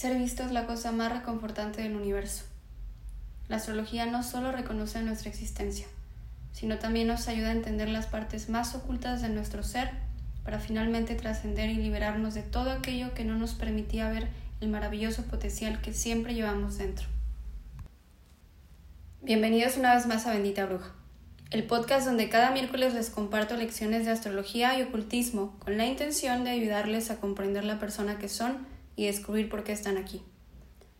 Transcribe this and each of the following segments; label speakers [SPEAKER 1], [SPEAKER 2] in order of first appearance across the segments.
[SPEAKER 1] Ser visto es la cosa más reconfortante del universo. La astrología no solo reconoce nuestra existencia, sino también nos ayuda a entender las partes más ocultas de nuestro ser para finalmente trascender y liberarnos de todo aquello que no nos permitía ver el maravilloso potencial que siempre llevamos dentro. Bienvenidos una vez más a Bendita Bruja, el podcast donde cada miércoles les comparto lecciones de astrología y ocultismo con la intención de ayudarles a comprender la persona que son y descubrir por qué están aquí.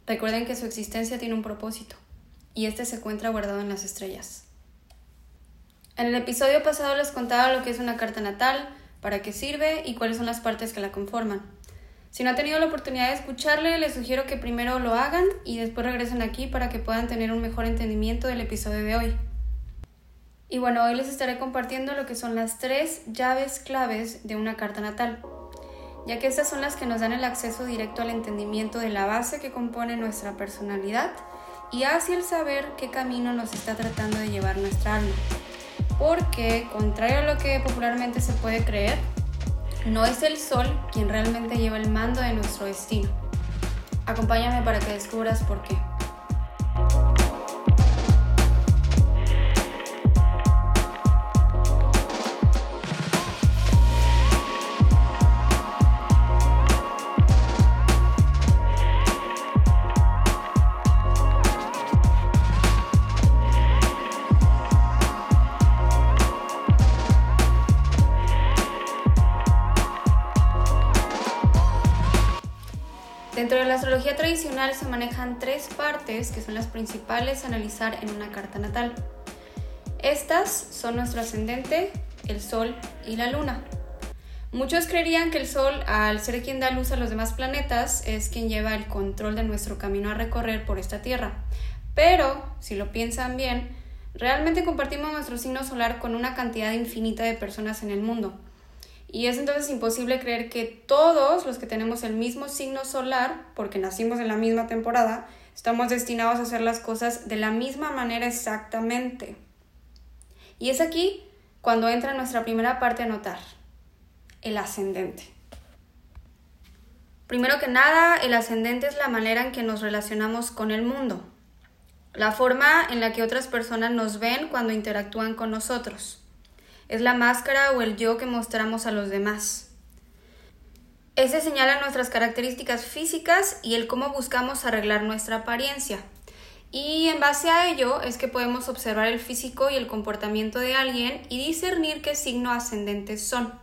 [SPEAKER 1] Recuerden que su existencia tiene un propósito y este se encuentra guardado en las estrellas. En el episodio pasado les contaba lo que es una carta natal, para qué sirve y cuáles son las partes que la conforman. Si no han tenido la oportunidad de escucharle, les sugiero que primero lo hagan y después regresen aquí para que puedan tener un mejor entendimiento del episodio de hoy. Y bueno, hoy les estaré compartiendo lo que son las tres llaves claves de una carta natal, ya que estas son las que nos dan el acceso directo al entendimiento de la base que compone nuestra personalidad y hacia el saber qué camino nos está tratando de llevar nuestra alma. Porque, contrario a lo que popularmente se puede creer, no es el sol quien realmente lleva el mando de nuestro destino. Acompáñame para que descubras por qué. La astrología tradicional se manejan tres partes que son las principales a analizar en una carta natal. Estas son nuestro ascendente, el Sol y la Luna. Muchos creerían que el Sol, al ser quien da luz a los demás planetas, es quien lleva el control de nuestro camino a recorrer por esta Tierra. Pero, si lo piensan bien, realmente compartimos nuestro signo solar con una cantidad infinita de personas en el mundo. Y es entonces imposible creer que todos los que tenemos el mismo signo solar, porque nacimos en la misma temporada, estamos destinados a hacer las cosas de la misma manera exactamente. Y es aquí cuando entra nuestra primera parte a notar, el ascendente. Primero que nada, el ascendente es la manera en que nos relacionamos con el mundo, la forma en la que otras personas nos ven cuando interactúan con nosotros es la máscara o el yo que mostramos a los demás. Ese señala nuestras características físicas y el cómo buscamos arreglar nuestra apariencia. Y en base a ello es que podemos observar el físico y el comportamiento de alguien y discernir qué signo ascendente son.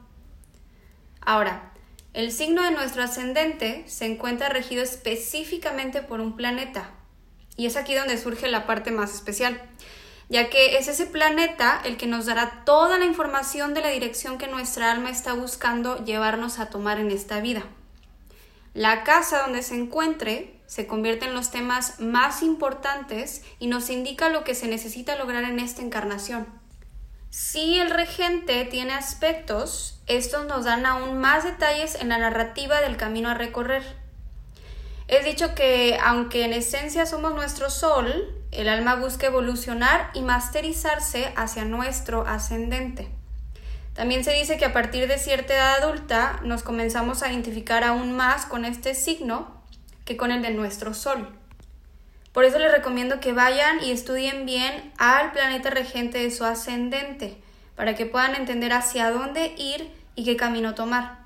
[SPEAKER 1] Ahora, el signo de nuestro ascendente se encuentra regido específicamente por un planeta. Y es aquí donde surge la parte más especial ya que es ese planeta el que nos dará toda la información de la dirección que nuestra alma está buscando llevarnos a tomar en esta vida. La casa donde se encuentre se convierte en los temas más importantes y nos indica lo que se necesita lograr en esta encarnación. Si el regente tiene aspectos, estos nos dan aún más detalles en la narrativa del camino a recorrer. Es dicho que aunque en esencia somos nuestro sol, el alma busca evolucionar y masterizarse hacia nuestro ascendente. También se dice que a partir de cierta edad adulta nos comenzamos a identificar aún más con este signo que con el de nuestro Sol. Por eso les recomiendo que vayan y estudien bien al planeta regente de su ascendente, para que puedan entender hacia dónde ir y qué camino tomar,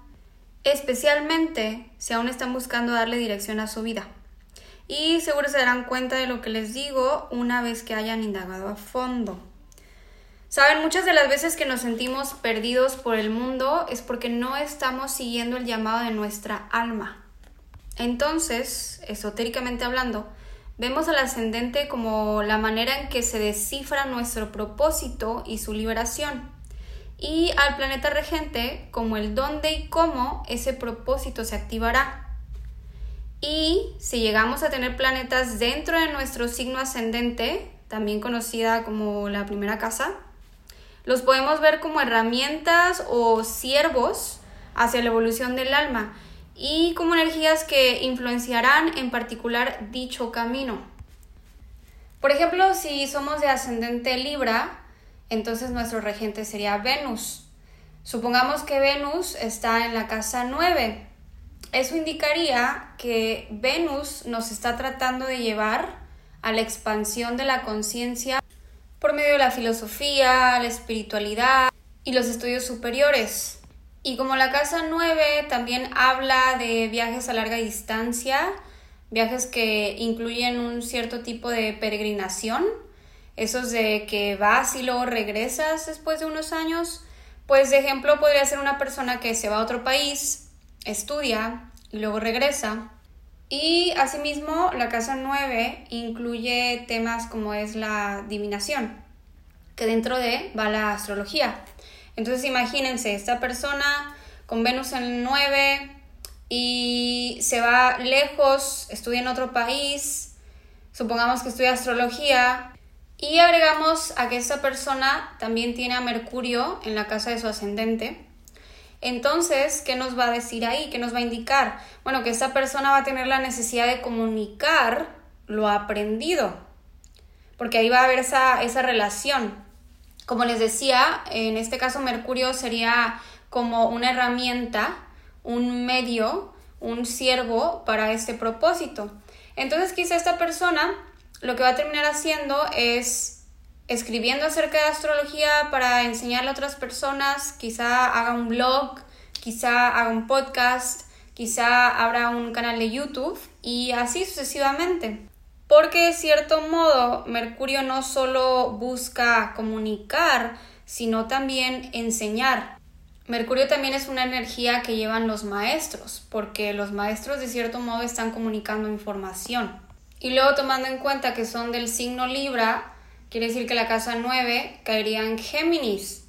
[SPEAKER 1] especialmente si aún están buscando darle dirección a su vida y seguro se darán cuenta de lo que les digo una vez que hayan indagado a fondo. Saben, muchas de las veces que nos sentimos perdidos por el mundo es porque no estamos siguiendo el llamado de nuestra alma. Entonces, esotéricamente hablando, vemos al ascendente como la manera en que se descifra nuestro propósito y su liberación, y al planeta regente como el dónde y cómo ese propósito se activará. Y si llegamos a tener planetas dentro de nuestro signo ascendente, también conocida como la primera casa, los podemos ver como herramientas o siervos hacia la evolución del alma y como energías que influenciarán en particular dicho camino. Por ejemplo, si somos de ascendente Libra, entonces nuestro regente sería Venus. Supongamos que Venus está en la casa 9 eso indicaría que Venus nos está tratando de llevar a la expansión de la conciencia por medio de la filosofía, la espiritualidad y los estudios superiores. Y como la casa 9 también habla de viajes a larga distancia, viajes que incluyen un cierto tipo de peregrinación, esos de que vas y luego regresas después de unos años, pues de ejemplo podría ser una persona que se va a otro país, estudia y luego regresa. Y asimismo la casa 9 incluye temas como es la divinación, que dentro de va la astrología. Entonces imagínense, esta persona con Venus en el 9 y se va lejos, estudia en otro país, supongamos que estudia astrología, y agregamos a que esta persona también tiene a Mercurio en la casa de su ascendente. Entonces, ¿qué nos va a decir ahí? ¿Qué nos va a indicar? Bueno, que esta persona va a tener la necesidad de comunicar lo aprendido, porque ahí va a haber esa, esa relación. Como les decía, en este caso Mercurio sería como una herramienta, un medio, un siervo para este propósito. Entonces quizá esta persona lo que va a terminar haciendo es escribiendo acerca de astrología para enseñarle a otras personas, quizá haga un blog, quizá haga un podcast, quizá abra un canal de YouTube y así sucesivamente. Porque de cierto modo Mercurio no solo busca comunicar, sino también enseñar. Mercurio también es una energía que llevan los maestros, porque los maestros de cierto modo están comunicando información. Y luego tomando en cuenta que son del signo Libra, quiere decir que la casa 9 caería en Géminis,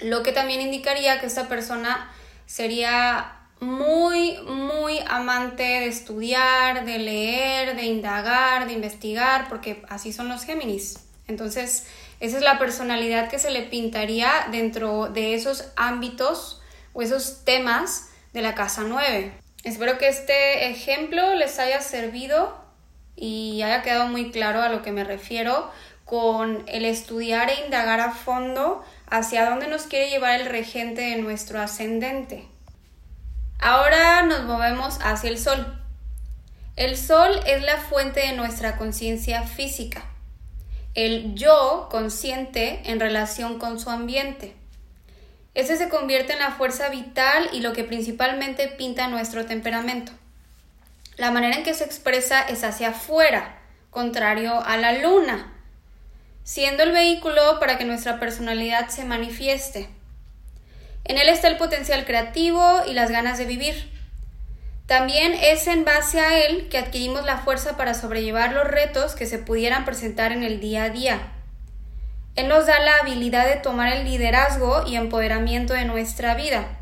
[SPEAKER 1] lo que también indicaría que esta persona sería muy, muy amante de estudiar, de leer, de indagar, de investigar, porque así son los Géminis. Entonces, esa es la personalidad que se le pintaría dentro de esos ámbitos o esos temas de la casa 9. Espero que este ejemplo les haya servido y haya quedado muy claro a lo que me refiero con el estudiar e indagar a fondo hacia dónde nos quiere llevar el regente de nuestro ascendente. Ahora nos movemos hacia el Sol. El Sol es la fuente de nuestra conciencia física, el yo consciente en relación con su ambiente. Ese se convierte en la fuerza vital y lo que principalmente pinta nuestro temperamento. La manera en que se expresa es hacia afuera, contrario a la luna, siendo el vehículo para que nuestra personalidad se manifieste. En él está el potencial creativo y las ganas de vivir. También es en base a él que adquirimos la fuerza para sobrellevar los retos que se pudieran presentar en el día a día. Él nos da la habilidad de tomar el liderazgo y empoderamiento de nuestra vida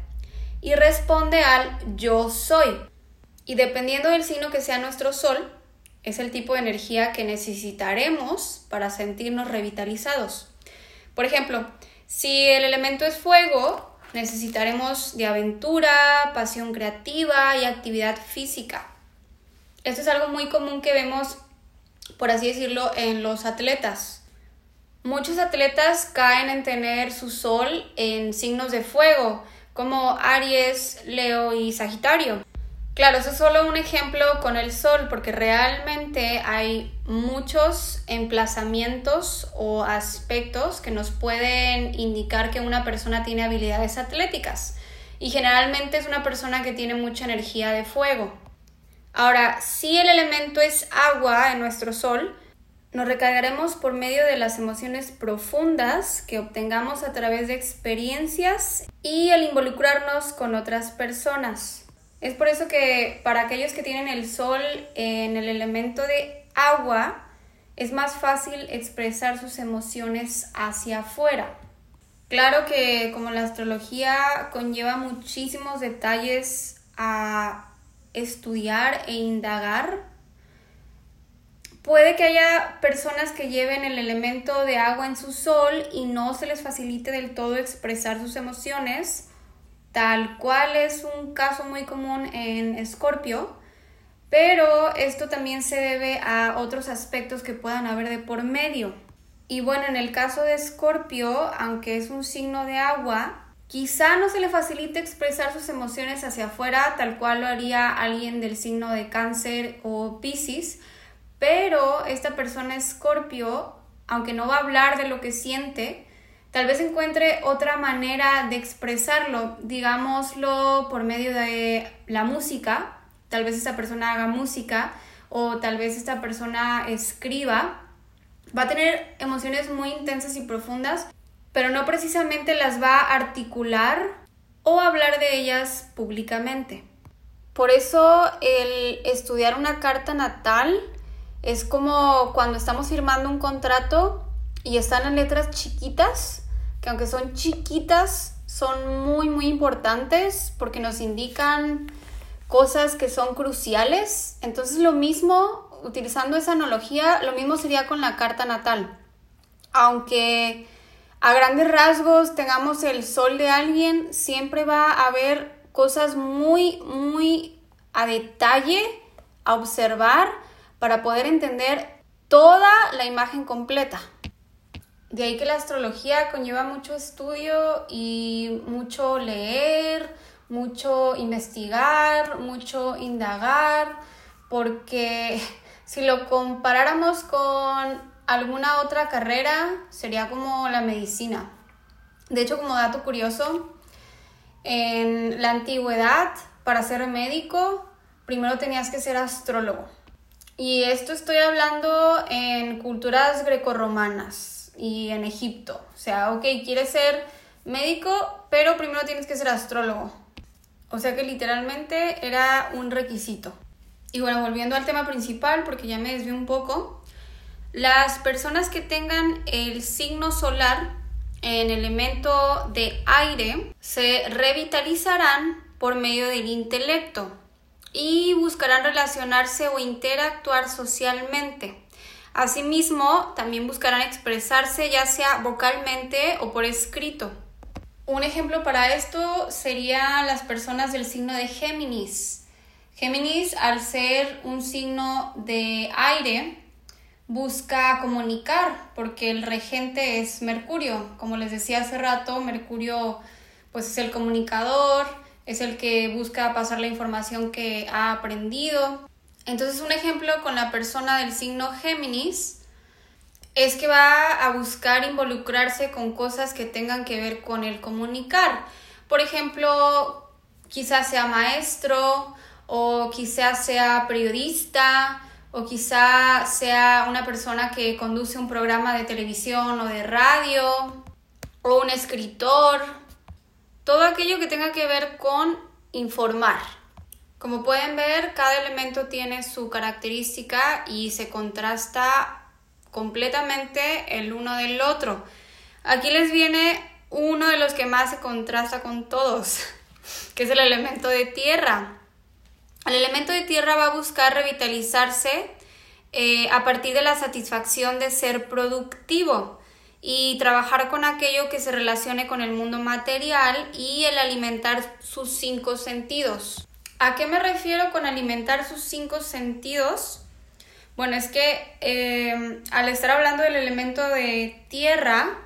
[SPEAKER 1] y responde al yo soy. Y dependiendo del signo que sea nuestro sol, es el tipo de energía que necesitaremos para sentirnos revitalizados. Por ejemplo, si el elemento es fuego, necesitaremos de aventura, pasión creativa y actividad física. Esto es algo muy común que vemos, por así decirlo, en los atletas. Muchos atletas caen en tener su sol en signos de fuego, como Aries, Leo y Sagitario. Claro, eso es solo un ejemplo con el sol, porque realmente hay muchos emplazamientos o aspectos que nos pueden indicar que una persona tiene habilidades atléticas. Y generalmente es una persona que tiene mucha energía de fuego. Ahora, si el elemento es agua en nuestro sol, nos recargaremos por medio de las emociones profundas que obtengamos a través de experiencias y el involucrarnos con otras personas. Es por eso que para aquellos que tienen el sol en el elemento de agua, es más fácil expresar sus emociones hacia afuera. Claro que como la astrología conlleva muchísimos detalles a estudiar e indagar, puede que haya personas que lleven el elemento de agua en su sol y no se les facilite del todo expresar sus emociones tal cual es un caso muy común en Escorpio, pero esto también se debe a otros aspectos que puedan haber de por medio. Y bueno, en el caso de Escorpio, aunque es un signo de agua, Quizá no se le facilite expresar sus emociones hacia afuera, tal cual lo haría alguien del signo de cáncer o piscis, pero esta persona escorpio, aunque no va a hablar de lo que siente, tal vez encuentre otra manera de expresarlo, digámoslo por medio de la música, tal vez esta persona haga música o tal vez esta persona escriba, va a tener emociones muy intensas y profundas pero no precisamente las va a articular o hablar de ellas públicamente. Por eso el estudiar una carta natal es como cuando estamos firmando un contrato y están en letras chiquitas, que aunque son chiquitas, son muy, muy importantes porque nos indican cosas que son cruciales. Entonces lo mismo, utilizando esa analogía, lo mismo sería con la carta natal. Aunque a grandes rasgos tengamos el sol de alguien, siempre va a haber cosas muy, muy a detalle a observar para poder entender toda la imagen completa. De ahí que la astrología conlleva mucho estudio y mucho leer, mucho investigar, mucho indagar, porque si lo comparáramos con alguna otra carrera sería como la medicina. De hecho, como dato curioso, en la antigüedad, para ser médico, primero tenías que ser astrólogo. Y esto estoy hablando en culturas grecorromanas y en Egipto. O sea, ok, quieres ser médico, pero primero tienes que ser astrólogo. O sea que literalmente era un requisito. Y bueno, volviendo al tema principal, porque ya me desvié un poco, las personas que tengan el signo solar en elemento de aire se revitalizarán por medio del intelecto y buscarán relacionarse o interactuar socialmente. Asimismo, también buscarán expresarse ya sea vocalmente o por escrito. Un ejemplo para esto sería las personas del signo de Géminis. Géminis, al ser un signo de aire, busca comunicar, porque el regente es Mercurio. Como les decía hace rato, Mercurio pues es el comunicador, es el que busca pasar la información que ha aprendido. Entonces un ejemplo con la persona del signo Géminis es que va a buscar involucrarse con cosas que tengan que ver con el comunicar. Por ejemplo, quizás sea maestro o quizás sea periodista o quizá sea una persona que conduce un programa de televisión o de radio, o un escritor, todo aquello que tenga que ver con informar. Como pueden ver, cada elemento tiene su característica y se contrasta completamente el uno del otro. Aquí les viene uno de los que más se contrasta con todos, que es el elemento de tierra. El elemento de tierra va a buscar revitalizarse eh, a partir de la satisfacción de ser productivo y trabajar con aquello que se relacione con el mundo material y el alimentar sus cinco sentidos. ¿A qué me refiero con alimentar sus cinco sentidos? Bueno, es que eh, al estar hablando del elemento de tierra,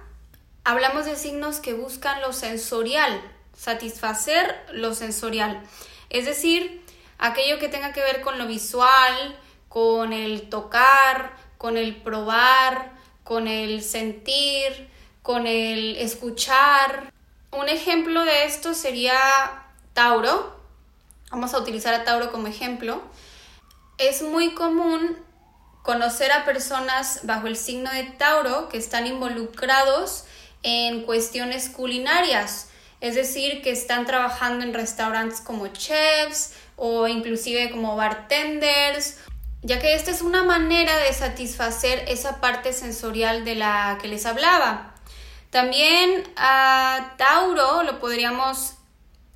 [SPEAKER 1] hablamos de signos que buscan lo sensorial, satisfacer lo sensorial. Es decir, aquello que tenga que ver con lo visual, con el tocar, con el probar, con el sentir, con el escuchar. Un ejemplo de esto sería Tauro. Vamos a utilizar a Tauro como ejemplo. Es muy común conocer a personas bajo el signo de Tauro que están involucrados en cuestiones culinarias, es decir, que están trabajando en restaurantes como chefs, o inclusive como bartenders, ya que esta es una manera de satisfacer esa parte sensorial de la que les hablaba. También a Tauro lo podríamos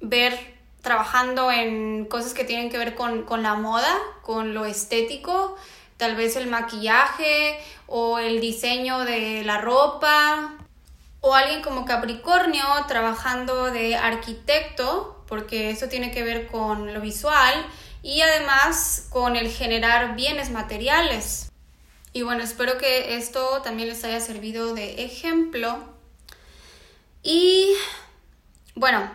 [SPEAKER 1] ver trabajando en cosas que tienen que ver con, con la moda, con lo estético, tal vez el maquillaje o el diseño de la ropa, o alguien como Capricornio trabajando de arquitecto porque eso tiene que ver con lo visual y además con el generar bienes materiales. Y bueno, espero que esto también les haya servido de ejemplo. Y Bueno,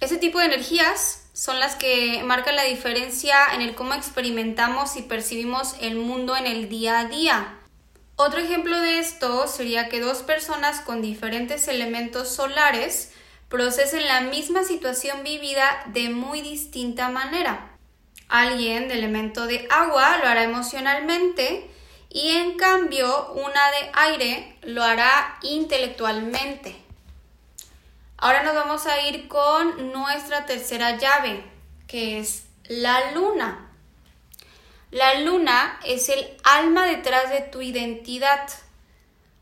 [SPEAKER 1] ese tipo de energías son las que marcan la diferencia en el cómo experimentamos y percibimos el mundo en el día a día. Otro ejemplo de esto sería que dos personas con diferentes elementos solares procesen la misma situación vivida de muy distinta manera. Alguien de elemento de agua lo hará emocionalmente y en cambio una de aire lo hará intelectualmente. Ahora nos vamos a ir con nuestra tercera llave, que es la luna. La luna es el alma detrás de tu identidad.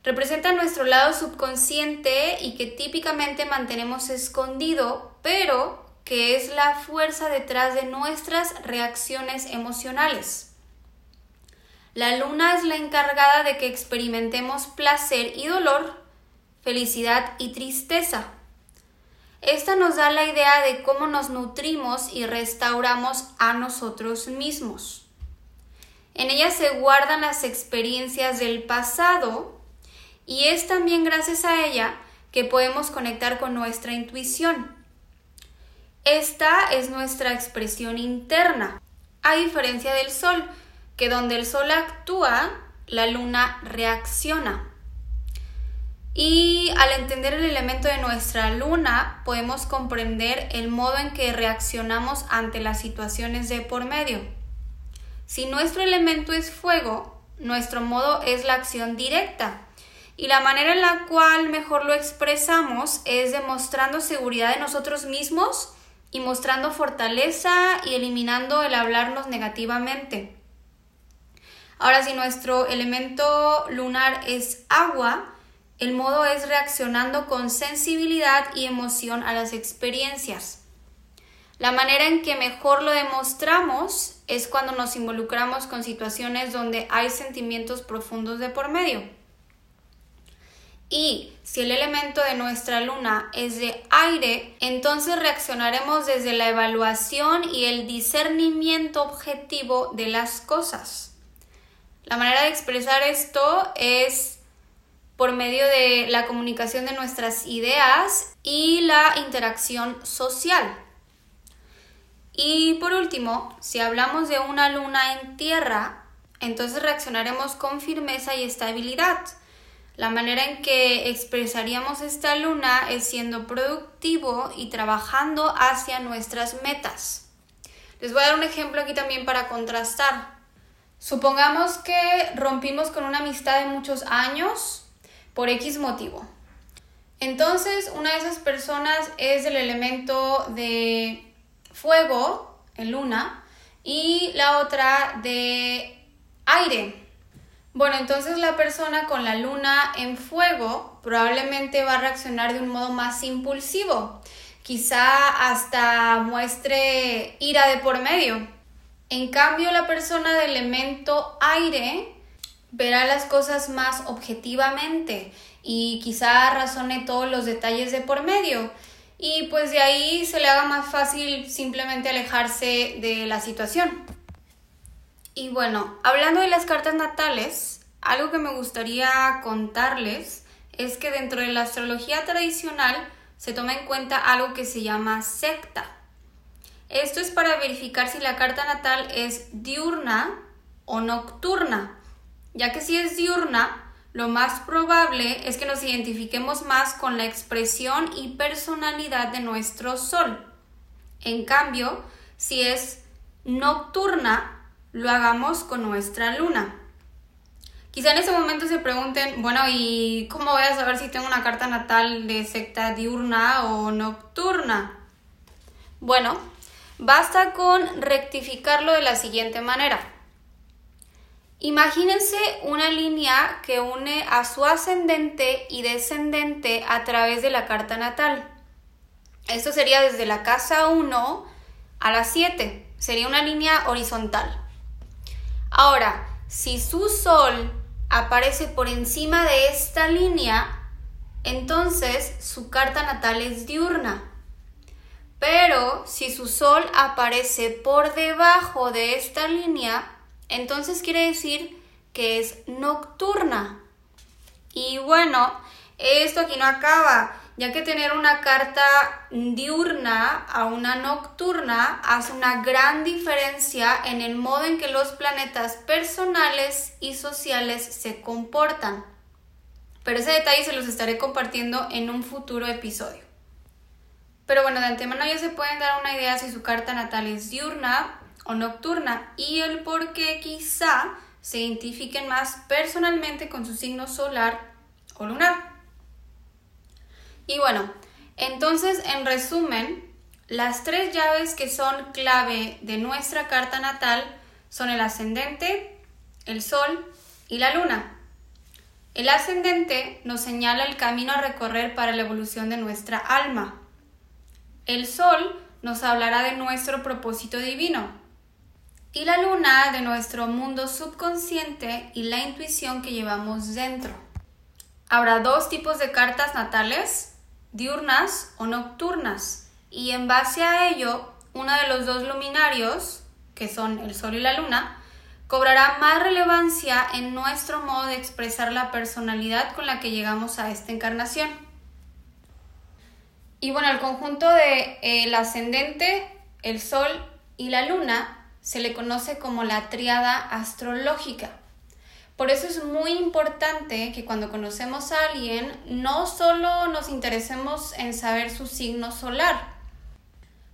[SPEAKER 1] Representa nuestro lado subconsciente y que típicamente mantenemos escondido, pero que es la fuerza detrás de nuestras reacciones emocionales. La luna es la encargada de que experimentemos placer y dolor, felicidad y tristeza. Esta nos da la idea de cómo nos nutrimos y restauramos a nosotros mismos. En ella se guardan las experiencias del pasado y es también gracias a ella que podemos conectar con nuestra intuición. Esta es nuestra expresión interna, a diferencia del sol, que donde el sol actúa, la luna reacciona. Y al entender el elemento de nuestra luna, podemos comprender el modo en que reaccionamos ante las situaciones de por medio. Si nuestro elemento es fuego, nuestro modo es la acción directa. Y la manera en la cual mejor lo expresamos es demostrando seguridad de nosotros mismos y mostrando fortaleza y eliminando el hablarnos negativamente. Ahora, si nuestro elemento lunar es agua, el modo es reaccionando con sensibilidad y emoción a las experiencias. La manera en que mejor lo demostramos es cuando nos involucramos con situaciones donde hay sentimientos profundos de por medio. Y si el elemento de nuestra luna es de aire, entonces reaccionaremos desde la evaluación y el discernimiento objetivo de las cosas. La manera de expresar esto es por medio de la comunicación de nuestras ideas y la interacción social. Y por último, si hablamos de una luna en tierra, entonces reaccionaremos con firmeza y estabilidad. La manera en que expresaríamos esta luna es siendo productivo y trabajando hacia nuestras metas. Les voy a dar un ejemplo aquí también para contrastar. Supongamos que rompimos con una amistad de muchos años por X motivo. Entonces, una de esas personas es del elemento de fuego en luna y la otra de aire. Bueno, entonces la persona con la luna en fuego probablemente va a reaccionar de un modo más impulsivo, quizá hasta muestre ira de por medio. En cambio, la persona de elemento aire verá las cosas más objetivamente y quizá razone todos los detalles de por medio y pues de ahí se le haga más fácil simplemente alejarse de la situación. Y bueno, hablando de las cartas natales, algo que me gustaría contarles es que dentro de la astrología tradicional se toma en cuenta algo que se llama secta. Esto es para verificar si la carta natal es diurna o nocturna, ya que si es diurna, lo más probable es que nos identifiquemos más con la expresión y personalidad de nuestro sol. En cambio, si es nocturna, lo hagamos con nuestra luna. Quizá en ese momento se pregunten, bueno, ¿y cómo voy a saber si tengo una carta natal de secta diurna o nocturna? Bueno, basta con rectificarlo de la siguiente manera. Imagínense una línea que une a su ascendente y descendente a través de la carta natal. Esto sería desde la casa 1 a la 7. Sería una línea horizontal. Ahora, si su sol aparece por encima de esta línea, entonces su carta natal es diurna. Pero si su sol aparece por debajo de esta línea, entonces quiere decir que es nocturna. Y bueno, esto aquí no acaba. ya que tener una carta diurna a una nocturna hace una gran diferencia en el modo en que los planetas personales y sociales se comportan. Pero ese detalle se los estaré compartiendo en un futuro episodio. Pero bueno, de antemano ya se pueden dar una idea si su carta natal es diurna o nocturna y el por qué quizá se identifiquen más personalmente con su signo solar o lunar. Y bueno, entonces en resumen, las tres llaves que son clave de nuestra carta natal son el ascendente, el sol y la luna. El ascendente nos señala el camino a recorrer para la evolución de nuestra alma. El sol nos hablará de nuestro propósito divino. Y la luna de nuestro mundo subconsciente y la intuición que llevamos dentro. Habrá dos tipos de cartas natales, diurnas o nocturnas, y en base a ello, uno de los dos luminarios, que son el Sol y la Luna, cobrará más relevancia en nuestro modo de expresar la personalidad con la que llegamos a esta encarnación. Y bueno, el conjunto de el ascendente, el Sol y la Luna se le conoce como la triada astrológica. Por eso es muy importante que cuando conocemos a alguien no solo nos interesemos en saber su signo solar,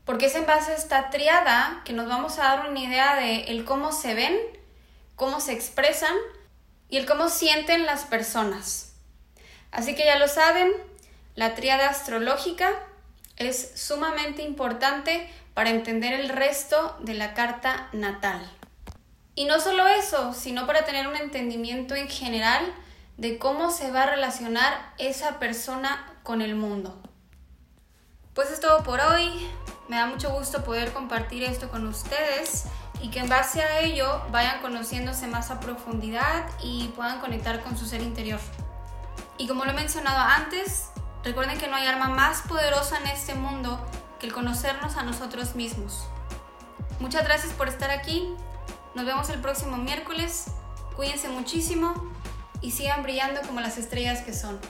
[SPEAKER 1] porque es en base a esta triada que nos vamos a dar una idea de el cómo se ven, cómo se expresan y el cómo sienten las personas. Así que ya lo saben, la triada astrológica es sumamente importante para entender el resto de la carta natal. Y no solo eso, sino para tener un entendimiento en general de cómo se va a relacionar esa persona con el mundo. Pues es todo por hoy. Me da mucho gusto poder compartir esto con ustedes y que en base a ello vayan conociéndose más a profundidad y puedan conectar con su ser interior. Y como lo he mencionado antes, recuerden que no hay arma más poderosa en este mundo que el conocernos a nosotros mismos. Muchas gracias por estar aquí nos vemos el próximo miércoles. Cuídense muchísimo y sigan brillando como las estrellas que son.